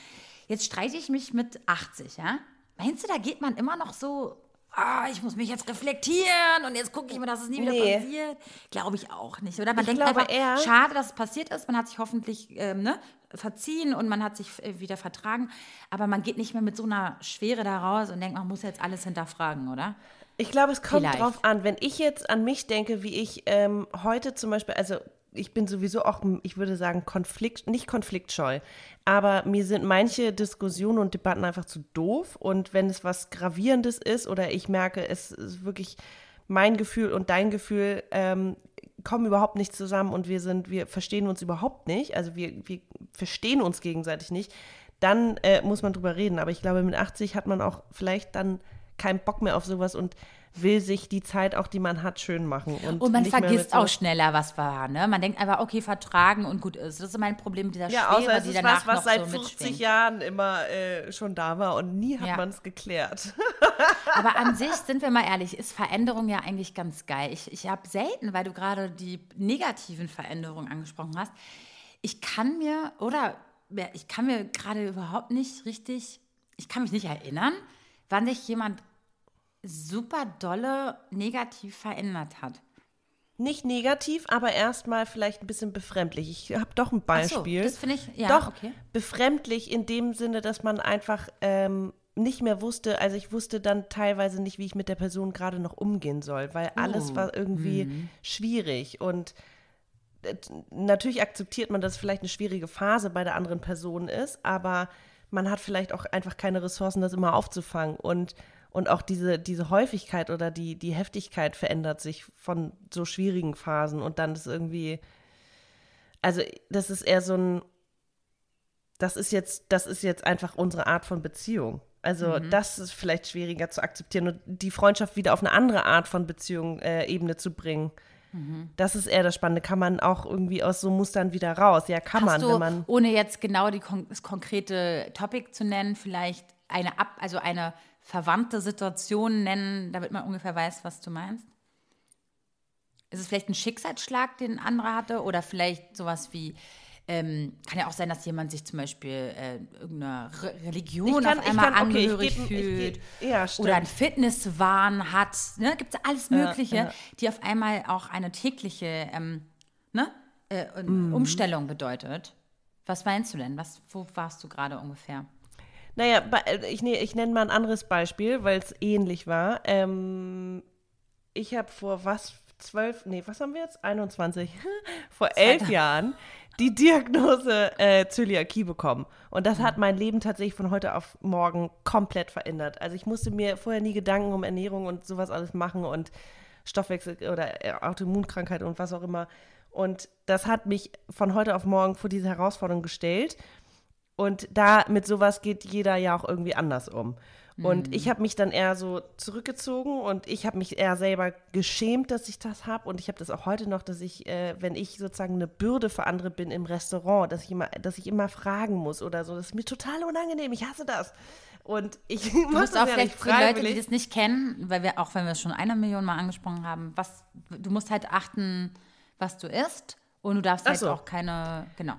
Jetzt streite ich mich mit 80, ja? Meinst du, da geht man immer noch so, ah, ich muss mich jetzt reflektieren und jetzt gucke ich mir, dass es nie wieder nee. passiert? Glaube ich auch nicht, oder? Man ich denkt einfach, eher, schade, dass es passiert ist. Man hat sich hoffentlich ähm, ne, verziehen und man hat sich äh, wieder vertragen. Aber man geht nicht mehr mit so einer Schwere da raus und denkt, man muss jetzt alles hinterfragen, oder? Ich glaube, es kommt Vielleicht. drauf an. Wenn ich jetzt an mich denke, wie ich ähm, heute zum Beispiel, also ich bin sowieso auch, ich würde sagen, Konflikt, nicht konfliktscheu, aber mir sind manche Diskussionen und Debatten einfach zu doof. Und wenn es was Gravierendes ist oder ich merke, es ist wirklich mein Gefühl und dein Gefühl ähm, kommen überhaupt nicht zusammen und wir sind, wir verstehen uns überhaupt nicht, also wir, wir verstehen uns gegenseitig nicht, dann äh, muss man drüber reden. Aber ich glaube, mit 80 hat man auch vielleicht dann keinen Bock mehr auf sowas und will sich die Zeit auch, die man hat, schön machen. Und, und man vergisst auch schneller, was war. Ne? Man denkt einfach, okay, vertragen und gut ist. Das ist mein Problem mit dieser ja, Schwere, außer es die ist was, was seit so 50 Jahren immer äh, schon da war und nie hat ja. man es geklärt. Aber an sich, sind wir mal ehrlich, ist Veränderung ja eigentlich ganz geil. Ich, ich habe selten, weil du gerade die negativen Veränderungen angesprochen hast, ich kann mir, oder ich kann mir gerade überhaupt nicht richtig, ich kann mich nicht erinnern, wann sich jemand super dolle negativ verändert hat. Nicht negativ, aber erstmal vielleicht ein bisschen befremdlich. Ich habe doch ein Beispiel. So, das finde ich, ja, doch okay. befremdlich in dem Sinne, dass man einfach ähm, nicht mehr wusste, also ich wusste dann teilweise nicht, wie ich mit der Person gerade noch umgehen soll, weil alles oh. war irgendwie mhm. schwierig und äh, natürlich akzeptiert man, dass es vielleicht eine schwierige Phase bei der anderen Person ist, aber man hat vielleicht auch einfach keine Ressourcen, das immer aufzufangen und und auch diese, diese Häufigkeit oder die, die Heftigkeit verändert sich von so schwierigen Phasen. Und dann ist irgendwie, also das ist eher so ein, das ist jetzt, das ist jetzt einfach unsere Art von Beziehung. Also mhm. das ist vielleicht schwieriger zu akzeptieren und die Freundschaft wieder auf eine andere Art von Beziehung äh, Ebene zu bringen. Mhm. Das ist eher das Spannende. Kann man auch irgendwie aus so Mustern wieder raus? Ja, kann Hast man, du, wenn man. Ohne jetzt genau die, das konkrete Topic zu nennen, vielleicht eine Ab, also eine verwandte Situationen nennen, damit man ungefähr weiß, was du meinst? Ist es vielleicht ein Schicksalsschlag, den ein anderer hatte? Oder vielleicht sowas wie, ähm, kann ja auch sein, dass jemand sich zum Beispiel äh, irgendeiner Re Religion kann, auf einmal kann, okay, angehörig geb, fühlt geb, ja, oder einen Fitnesswahn hat. Ne? Gibt es alles Mögliche, ja, ja. die auf einmal auch eine tägliche ähm, ne? äh, mhm. Umstellung bedeutet. Was meinst du denn? Was, wo warst du gerade ungefähr? Naja, äh, ich, ich nenne mal ein anderes Beispiel, weil es ähnlich war. Ähm, ich habe vor was, zwölf, nee, was haben wir jetzt? 21, vor elf Jahren die Diagnose äh, Zöliakie bekommen. Und das hat mein Leben tatsächlich von heute auf morgen komplett verändert. Also ich musste mir vorher nie Gedanken um Ernährung und sowas alles machen und Stoffwechsel oder äh, Autoimmunkrankheit und was auch immer. Und das hat mich von heute auf morgen vor diese Herausforderung gestellt. Und da mit sowas geht jeder ja auch irgendwie anders um. Und mhm. ich habe mich dann eher so zurückgezogen und ich habe mich eher selber geschämt, dass ich das habe. Und ich habe das auch heute noch, dass ich, äh, wenn ich sozusagen eine Bürde für andere bin im Restaurant, dass ich immer, dass ich immer fragen muss oder so. Das ist mir total unangenehm. Ich hasse das. Und ich du musst auch ja vielleicht für Leute, die das nicht kennen, weil wir auch, wenn wir es schon eine Million Mal angesprochen haben, was du musst halt achten, was du isst und du darfst halt so. auch keine, genau.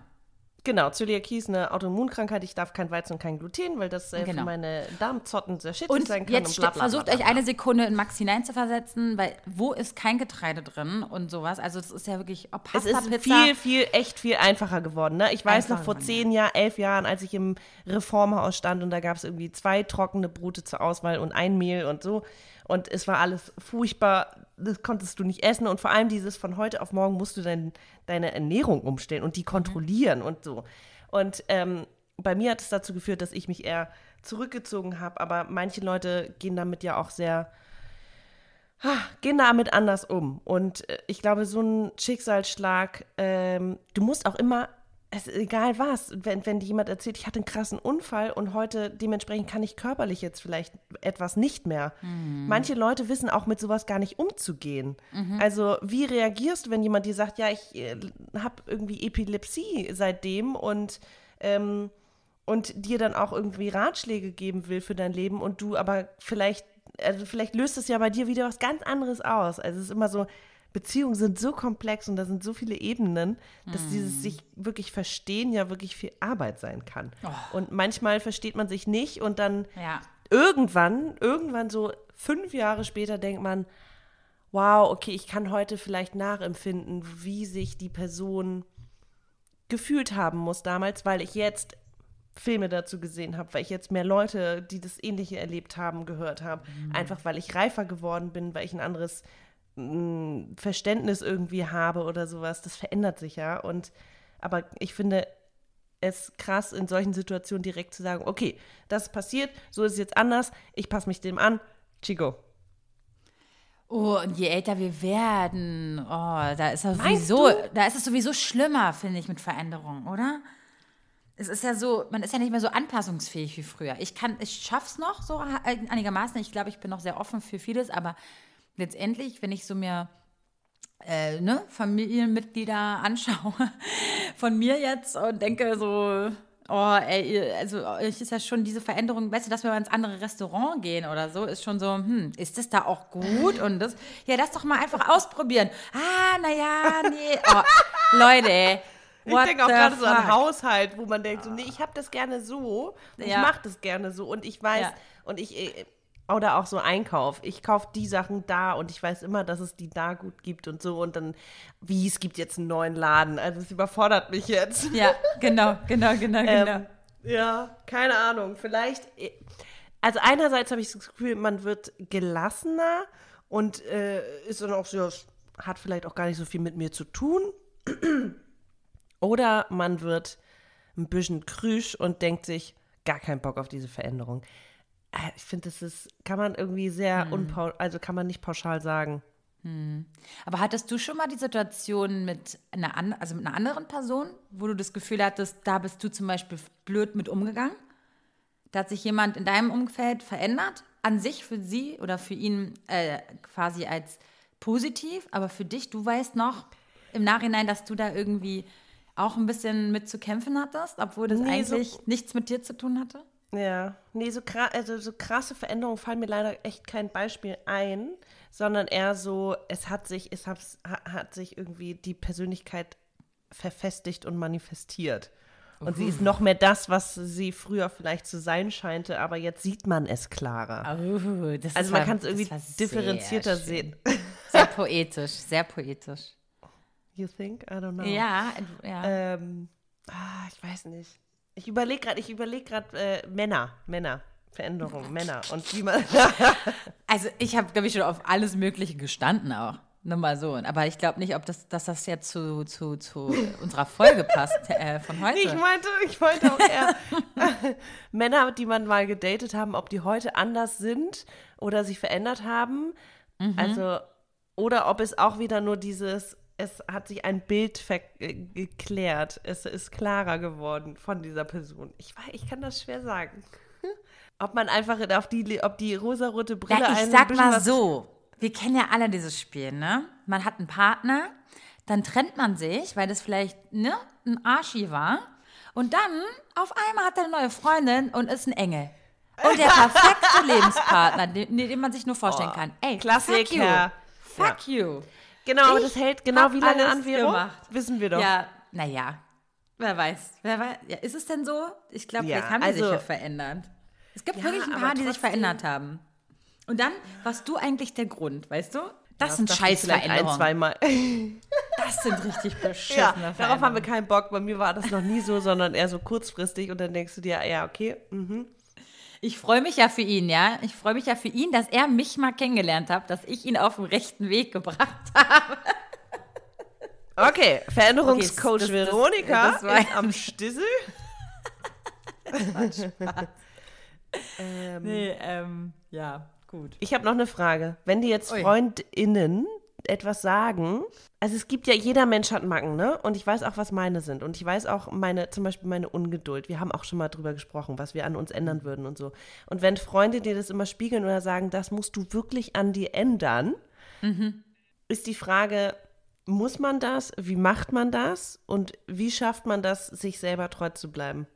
Genau, Zöliakie ist eine Autoimmunkrankheit. Ich darf kein Weizen und kein Gluten, weil das äh, genau. für meine Darmzotten sehr schädlich und sein kann. Jetzt und bla, bla, versucht euch eine Sekunde in Max hineinzuversetzen, weil wo ist kein Getreide drin und sowas? Also es ist ja wirklich oh, Pasta, Es ist Pizza. viel, viel, echt viel einfacher geworden. Ne? Ich weiß noch vor zehn Jahren, elf Jahren, als ich im Reformhaus stand und da gab es irgendwie zwei trockene Brote zur Auswahl und ein Mehl und so. Und es war alles furchtbar das konntest du nicht essen und vor allem dieses von heute auf morgen musst du dein, deine Ernährung umstellen und die mhm. kontrollieren mhm. und so. Und ähm, bei mir hat es dazu geführt, dass ich mich eher zurückgezogen habe, aber manche Leute gehen damit ja auch sehr, gehen damit anders um. Und äh, ich glaube, so ein Schicksalsschlag, ähm, du musst auch immer es ist egal was, wenn, wenn jemand erzählt, ich hatte einen krassen Unfall und heute dementsprechend kann ich körperlich jetzt vielleicht etwas nicht mehr. Mhm. Manche Leute wissen auch mit sowas gar nicht umzugehen. Mhm. Also wie reagierst du, wenn jemand dir sagt, ja, ich äh, habe irgendwie Epilepsie seitdem und ähm, und dir dann auch irgendwie Ratschläge geben will für dein Leben und du aber vielleicht, also vielleicht löst es ja bei dir wieder was ganz anderes aus. Also es ist immer so, Beziehungen sind so komplex und da sind so viele Ebenen, dass mm. dieses sich wirklich verstehen ja wirklich viel Arbeit sein kann. Oh. Und manchmal versteht man sich nicht und dann ja. irgendwann, irgendwann so fünf Jahre später denkt man, wow, okay, ich kann heute vielleicht nachempfinden, wie sich die Person gefühlt haben muss damals, weil ich jetzt Filme dazu gesehen habe, weil ich jetzt mehr Leute, die das Ähnliche erlebt haben, gehört habe. Mhm. Einfach weil ich reifer geworden bin, weil ich ein anderes Verständnis irgendwie habe oder sowas. Das verändert sich ja. Und aber ich finde es krass, in solchen Situationen direkt zu sagen, okay, das ist passiert, so ist es jetzt anders, ich passe mich dem an, Chico. Oh, und je älter wir werden, oh, da ist es sowieso, da ist es sowieso schlimmer, finde ich, mit Veränderungen, oder? Es ist ja so, man ist ja nicht mehr so anpassungsfähig wie früher. Ich kann, ich schaff's noch so einigermaßen. Ich glaube, ich bin noch sehr offen für vieles, aber letztendlich, wenn ich so mir äh, ne, Familienmitglieder anschaue von mir jetzt und denke so, oh, ey, also ich ist ja schon diese Veränderung, weißt du, dass wir ins andere Restaurant gehen oder so, ist schon so, hm, ist das da auch gut? Und das, ja, das doch mal einfach ausprobieren. Ah, naja, nee. Oh, Leute, ich denke auch gerade so an Haushalt, wo man denkt, so, nee, ich habe das gerne so, ja. ich mache das gerne so und ich weiß, ja. und ich, äh, oder auch so Einkauf. Ich kaufe die Sachen da und ich weiß immer, dass es die da gut gibt und so. Und dann, wie, es gibt jetzt einen neuen Laden. Also es überfordert mich jetzt. Ja, genau, genau, genau, ähm, genau. Ja, keine Ahnung. Vielleicht, äh, also einerseits habe ich das Gefühl, man wird gelassener und äh, ist dann auch so, hat vielleicht auch gar nicht so viel mit mir zu tun. Oder man wird ein bisschen krüsch und denkt sich, gar keinen Bock auf diese Veränderung. Äh, ich finde, das ist, kann man irgendwie sehr hm. unpau also kann man nicht pauschal sagen. Hm. Aber hattest du schon mal die Situation mit einer, an also mit einer anderen Person, wo du das Gefühl hattest, da bist du zum Beispiel blöd mit umgegangen? Da hat sich jemand in deinem Umfeld verändert, an sich für sie oder für ihn äh, quasi als positiv, aber für dich, du weißt noch im Nachhinein, dass du da irgendwie auch ein bisschen mit zu kämpfen hattest, obwohl das nee, eigentlich so nichts mit dir zu tun hatte? Ja, nee, so, also so krasse Veränderungen fallen mir leider echt kein Beispiel ein, sondern eher so, es hat sich, es hat, hat sich irgendwie die Persönlichkeit verfestigt und manifestiert. Und uh. sie ist noch mehr das, was sie früher vielleicht zu sein scheinte, aber jetzt sieht man es klarer. Uh, also man kann es irgendwie differenzierter sehen. Sehr poetisch, sehr poetisch. You think? I don't know. Ja, ja. Ähm, ah, ich weiß nicht. Ich überlege gerade, ich überlege gerade äh, Männer, Männer. Veränderungen, Männer und wie man. also ich habe, glaube ich, schon auf alles Mögliche gestanden auch. Nur mal so. Aber ich glaube nicht, ob das, dass das jetzt zu, zu, zu unserer Folge passt äh, von heute. Ich meinte, ich wollte auch eher Männer, die man mal gedatet haben, ob die heute anders sind oder sich verändert haben. Mhm. Also, oder ob es auch wieder nur dieses, es hat sich ein Bild äh, geklärt. Es ist klarer geworden von dieser Person. Ich, ich kann das schwer sagen. Ob man einfach auf die, ob die rosarote Brille ja, ich sag mal so, wir kennen ja alle dieses Spiel, ne? Man hat einen Partner, dann trennt man sich, weil das vielleicht ne, ein Arschi war. Und dann auf einmal hat er eine neue Freundin und ist ein Engel. Und der perfekte Lebenspartner, den, den, man sich nur vorstellen oh, kann. Ey, Klassiker. Fuck you. Fuck you. Genau, aber das hält genau wie lange an, Vero? Gemacht. Wissen wir doch. Ja, naja. Wer weiß. Wer weiß. Ja, ist es denn so? Ich glaube, ja, vielleicht haben die also, sich ja verändert. Es gibt ja, wirklich ein paar, die sich verändert haben. Und dann warst du eigentlich der Grund, weißt du? Das ja, sind Scheißveränderungen. Ein, zweimal. Das sind richtig beschissene ja, Darauf haben wir keinen Bock. Bei mir war das noch nie so, sondern eher so kurzfristig. Und dann denkst du dir, ja, okay, mhm. Ich freue mich ja für ihn, ja. Ich freue mich ja für ihn, dass er mich mal kennengelernt hat, dass ich ihn auf den rechten Weg gebracht habe. Okay, Veränderungscoach okay, Veronika das, das am Stissel. das Spaß. ähm, nee, ähm, ja, gut. Ich habe noch eine Frage. Wenn die jetzt Ui. FreundInnen etwas sagen. Also es gibt ja, jeder Mensch hat Macken, ne? Und ich weiß auch, was meine sind. Und ich weiß auch meine, zum Beispiel meine Ungeduld. Wir haben auch schon mal drüber gesprochen, was wir an uns ändern würden und so. Und wenn Freunde dir das immer spiegeln oder sagen, das musst du wirklich an dir ändern, mhm. ist die Frage, muss man das? Wie macht man das? Und wie schafft man das, sich selber treu zu bleiben?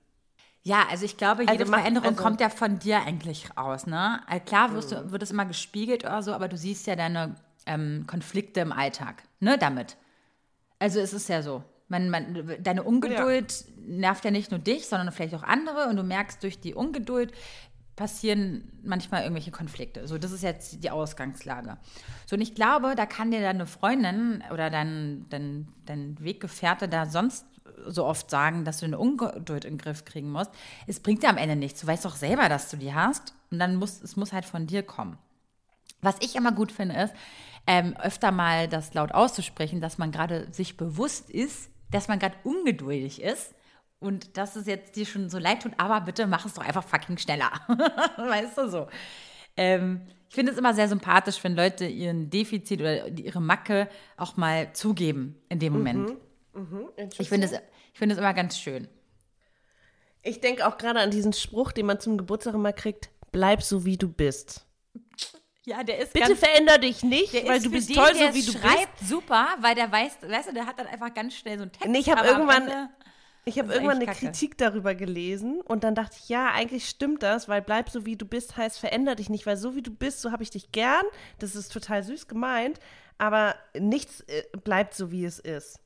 Ja, also ich glaube, jede also Veränderung also, kommt ja von dir eigentlich raus, ne? Also klar wirst du, wird es immer gespiegelt oder so, aber du siehst ja deine ähm, Konflikte im Alltag, ne, damit. Also es ist ja so. Man, man, deine Ungeduld ja. nervt ja nicht nur dich, sondern vielleicht auch andere und du merkst, durch die Ungeduld passieren manchmal irgendwelche Konflikte. So, das ist jetzt die Ausgangslage. So, und ich glaube, da kann dir deine Freundin oder dein, dein, dein Weggefährte da sonst so oft sagen, dass du eine Ungeduld in den Griff kriegen musst. Es bringt dir am Ende nichts. Du weißt doch selber, dass du die hast und dann muss es muss halt von dir kommen. Was ich immer gut finde, ist, ähm, öfter mal das laut auszusprechen, dass man gerade sich bewusst ist, dass man gerade ungeduldig ist und dass es jetzt dir schon so leid tut, aber bitte mach es doch einfach fucking schneller. weißt du so. Ähm, ich finde es immer sehr sympathisch, wenn Leute ihren Defizit oder ihre Macke auch mal zugeben in dem Moment. Mhm. Mhm. Ich finde es, find es immer ganz schön. Ich denke auch gerade an diesen Spruch, den man zum Geburtstag immer kriegt: bleib so wie du bist. Ja, der ist Bitte veränder dich nicht, weil du bist den, toll, so wie du schreibt bist. super, weil der weiß, weißt du, der hat dann einfach ganz schnell so einen Text. Nee, ich habe irgendwann, ich habe irgendwann eine Kacke. Kritik darüber gelesen und dann dachte ich, ja, eigentlich stimmt das, weil bleib so wie du bist heißt veränder dich nicht, weil so wie du bist, so habe ich dich gern. Das ist total süß gemeint, aber nichts äh, bleibt so wie es ist.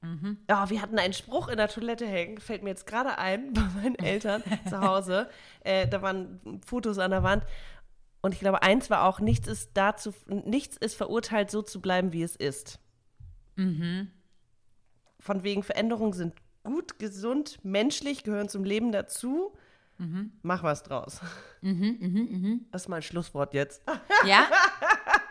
Mhm. Ja, wir hatten einen Spruch in der Toilette hängen, fällt mir jetzt gerade ein, bei meinen Eltern zu Hause. Äh, da waren Fotos an der Wand und ich glaube, eins war auch, nichts ist dazu, nichts ist verurteilt, so zu bleiben, wie es ist. Mhm. Von wegen Veränderungen sind gut, gesund, menschlich, gehören zum Leben dazu. Mhm. Mach was draus. Mhm, mh, mh. Das ist mein Schlusswort jetzt. Ja?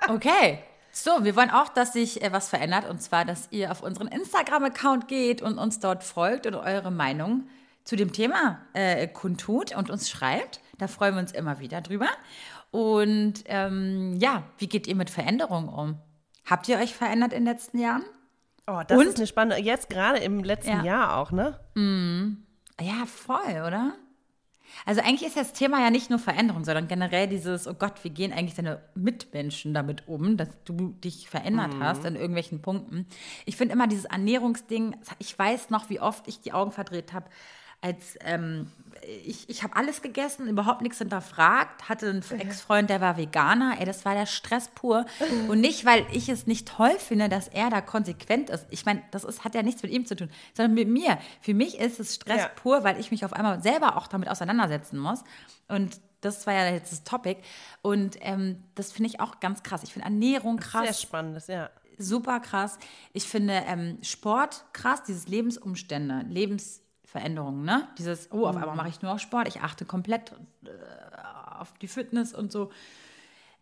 Okay. So, wir wollen auch, dass sich äh, was verändert. Und zwar, dass ihr auf unseren Instagram-Account geht und uns dort folgt und eure Meinung zu dem Thema äh, kundtut und uns schreibt. Da freuen wir uns immer wieder drüber. Und ähm, ja, wie geht ihr mit Veränderungen um? Habt ihr euch verändert in den letzten Jahren? Oh, das Und? ist eine spannende, jetzt gerade im letzten ja. Jahr auch, ne? Mm. Ja, voll, oder? Also eigentlich ist das Thema ja nicht nur Veränderung, sondern generell dieses, oh Gott, wie gehen eigentlich deine Mitmenschen damit um, dass du dich verändert mhm. hast an irgendwelchen Punkten. Ich finde immer dieses Ernährungsding, ich weiß noch, wie oft ich die Augen verdreht habe, als ähm, ich, ich habe alles gegessen, überhaupt nichts hinterfragt, hatte einen Ex-Freund, der war Veganer, ey, das war der Stress pur. Und nicht, weil ich es nicht toll finde, dass er da konsequent ist. Ich meine, das ist, hat ja nichts mit ihm zu tun, sondern mit mir. Für mich ist es Stress ja. pur, weil ich mich auf einmal selber auch damit auseinandersetzen muss. Und das war ja jetzt das Topic. Und ähm, das finde ich auch ganz krass. Ich finde Ernährung krass. Sehr spannendes, ja. Super krass. Ich finde ähm, Sport krass, dieses Lebensumstände, Lebens Veränderungen, ne? Dieses, oh, auf einmal mhm. mache ich nur auf Sport, ich achte komplett äh, auf die Fitness und so.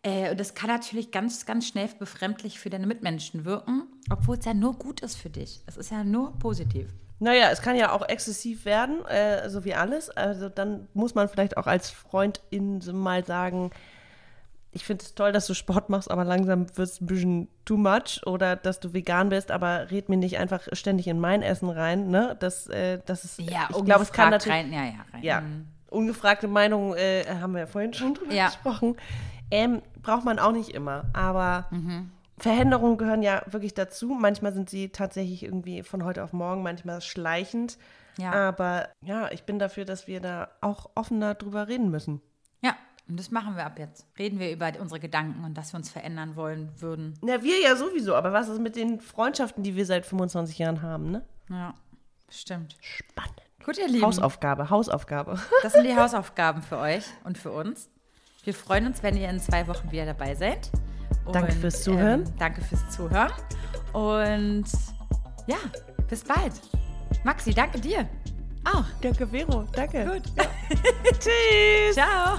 Äh, und das kann natürlich ganz, ganz schnell befremdlich für deine Mitmenschen wirken, obwohl es ja nur gut ist für dich. Es ist ja nur positiv. Naja, es kann ja auch exzessiv werden, äh, so wie alles. Also dann muss man vielleicht auch als Freundin mal sagen, ich finde es toll, dass du Sport machst, aber langsam wird es ein bisschen too much oder dass du vegan bist, aber red mir nicht einfach ständig in mein Essen rein, ne? Das, äh, das ist, ja, ich glaube, es kann natürlich, rein, ja, ja, rein. ja, mhm. ungefragte Meinung äh, haben wir ja vorhin schon drüber ja. gesprochen. Ähm, braucht man auch nicht immer, aber mhm. Veränderungen gehören ja wirklich dazu. Manchmal sind sie tatsächlich irgendwie von heute auf morgen, manchmal schleichend. Ja. Aber ja, ich bin dafür, dass wir da auch offener drüber reden müssen. Und das machen wir ab jetzt. Reden wir über unsere Gedanken und dass wir uns verändern wollen würden. Na, wir ja sowieso, aber was ist mit den Freundschaften, die wir seit 25 Jahren haben, ne? Ja, stimmt. Spannend. Gut, ihr Lieben. Hausaufgabe, Hausaufgabe. Das sind die Hausaufgaben für euch und für uns. Wir freuen uns, wenn ihr in zwei Wochen wieder dabei seid. Und, danke fürs Zuhören. Ähm, danke fürs Zuhören. Und ja, bis bald. Maxi, danke dir. Auch. Danke, Vero. Danke. Gut. Ja. Tschüss. Ciao.